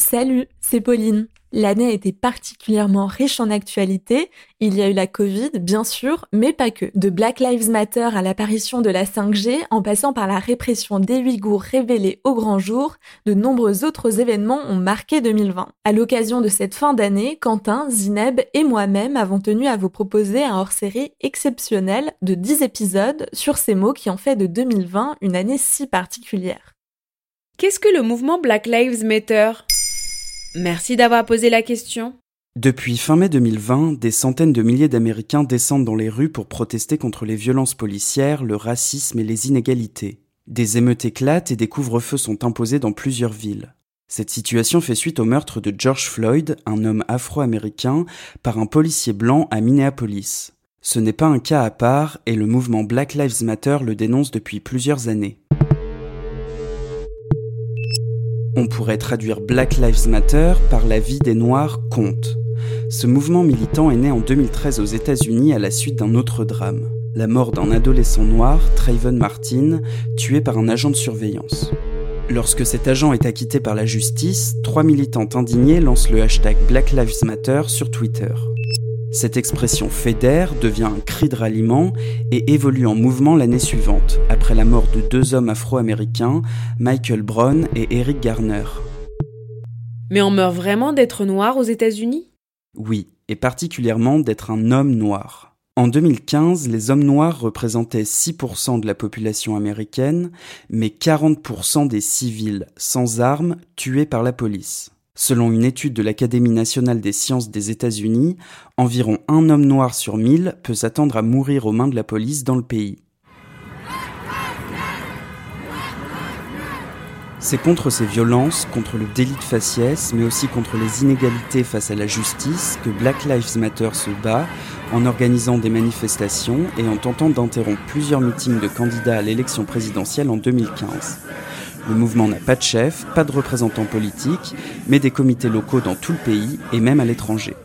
Salut, c'est Pauline. L'année a été particulièrement riche en actualité. Il y a eu la Covid, bien sûr, mais pas que. De Black Lives Matter à l'apparition de la 5G, en passant par la répression des Ouïghours révélée au grand jour, de nombreux autres événements ont marqué 2020. À l'occasion de cette fin d'année, Quentin, Zineb et moi-même avons tenu à vous proposer un hors-série exceptionnel de 10 épisodes sur ces mots qui ont fait de 2020 une année si particulière. Qu'est-ce que le mouvement Black Lives Matter? Merci d'avoir posé la question. Depuis fin mai 2020, des centaines de milliers d'Américains descendent dans les rues pour protester contre les violences policières, le racisme et les inégalités. Des émeutes éclatent et des couvre-feux sont imposés dans plusieurs villes. Cette situation fait suite au meurtre de George Floyd, un homme afro-américain, par un policier blanc à Minneapolis. Ce n'est pas un cas à part et le mouvement Black Lives Matter le dénonce depuis plusieurs années. On pourrait traduire Black Lives Matter par la vie des Noirs compte. Ce mouvement militant est né en 2013 aux États-Unis à la suite d'un autre drame, la mort d'un adolescent noir, Trayvon Martin, tué par un agent de surveillance. Lorsque cet agent est acquitté par la justice, trois militantes indignées lancent le hashtag Black Lives Matter sur Twitter. Cette expression fédère devient un cri de ralliement et évolue en mouvement l'année suivante, après la mort de deux hommes afro-américains, Michael Brown et Eric Garner. Mais on meurt vraiment d'être noir aux États-Unis? Oui, et particulièrement d'être un homme noir. En 2015, les hommes noirs représentaient 6% de la population américaine, mais 40% des civils sans armes tués par la police. Selon une étude de l'Académie nationale des sciences des États-Unis, environ un homme noir sur mille peut s'attendre à mourir aux mains de la police dans le pays. C'est contre ces violences, contre le délit de faciès, mais aussi contre les inégalités face à la justice que Black Lives Matter se bat en organisant des manifestations et en tentant d'interrompre plusieurs meetings de candidats à l'élection présidentielle en 2015. Le mouvement n'a pas de chef, pas de représentants politiques, mais des comités locaux dans tout le pays et même à l'étranger.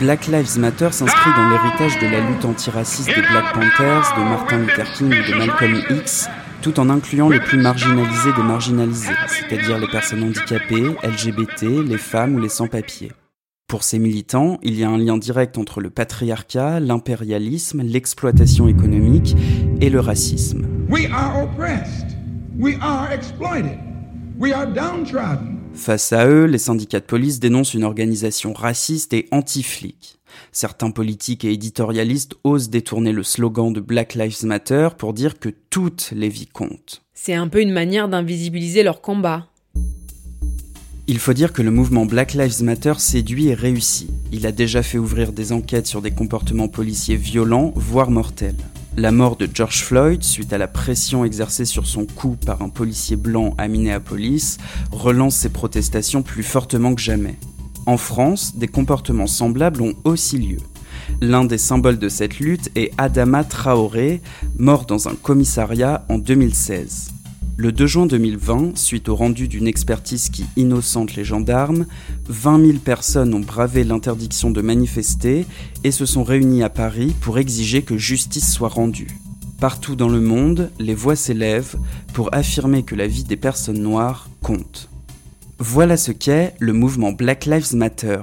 Black Lives Matter s'inscrit dans l'héritage de la lutte antiraciste des Black Panthers, de Martin Luther King et de Malcolm X, tout en incluant les plus marginalisés des marginalisés, c'est-à-dire les personnes handicapées, LGBT, les femmes ou les sans-papiers. Pour ces militants, il y a un lien direct entre le patriarcat, l'impérialisme, l'exploitation économique et le racisme. Face à eux, les syndicats de police dénoncent une organisation raciste et anti-flic. Certains politiques et éditorialistes osent détourner le slogan de Black Lives Matter pour dire que toutes les vies comptent. C'est un peu une manière d'invisibiliser leur combat. Il faut dire que le mouvement Black Lives Matter séduit et réussit. Il a déjà fait ouvrir des enquêtes sur des comportements policiers violents, voire mortels. La mort de George Floyd, suite à la pression exercée sur son cou par un policier blanc à Minneapolis, relance ces protestations plus fortement que jamais. En France, des comportements semblables ont aussi lieu. L'un des symboles de cette lutte est Adama Traoré, mort dans un commissariat en 2016. Le 2 juin 2020, suite au rendu d'une expertise qui innocente les gendarmes, 20 000 personnes ont bravé l'interdiction de manifester et se sont réunies à Paris pour exiger que justice soit rendue. Partout dans le monde, les voix s'élèvent pour affirmer que la vie des personnes noires compte. Voilà ce qu'est le mouvement Black Lives Matter.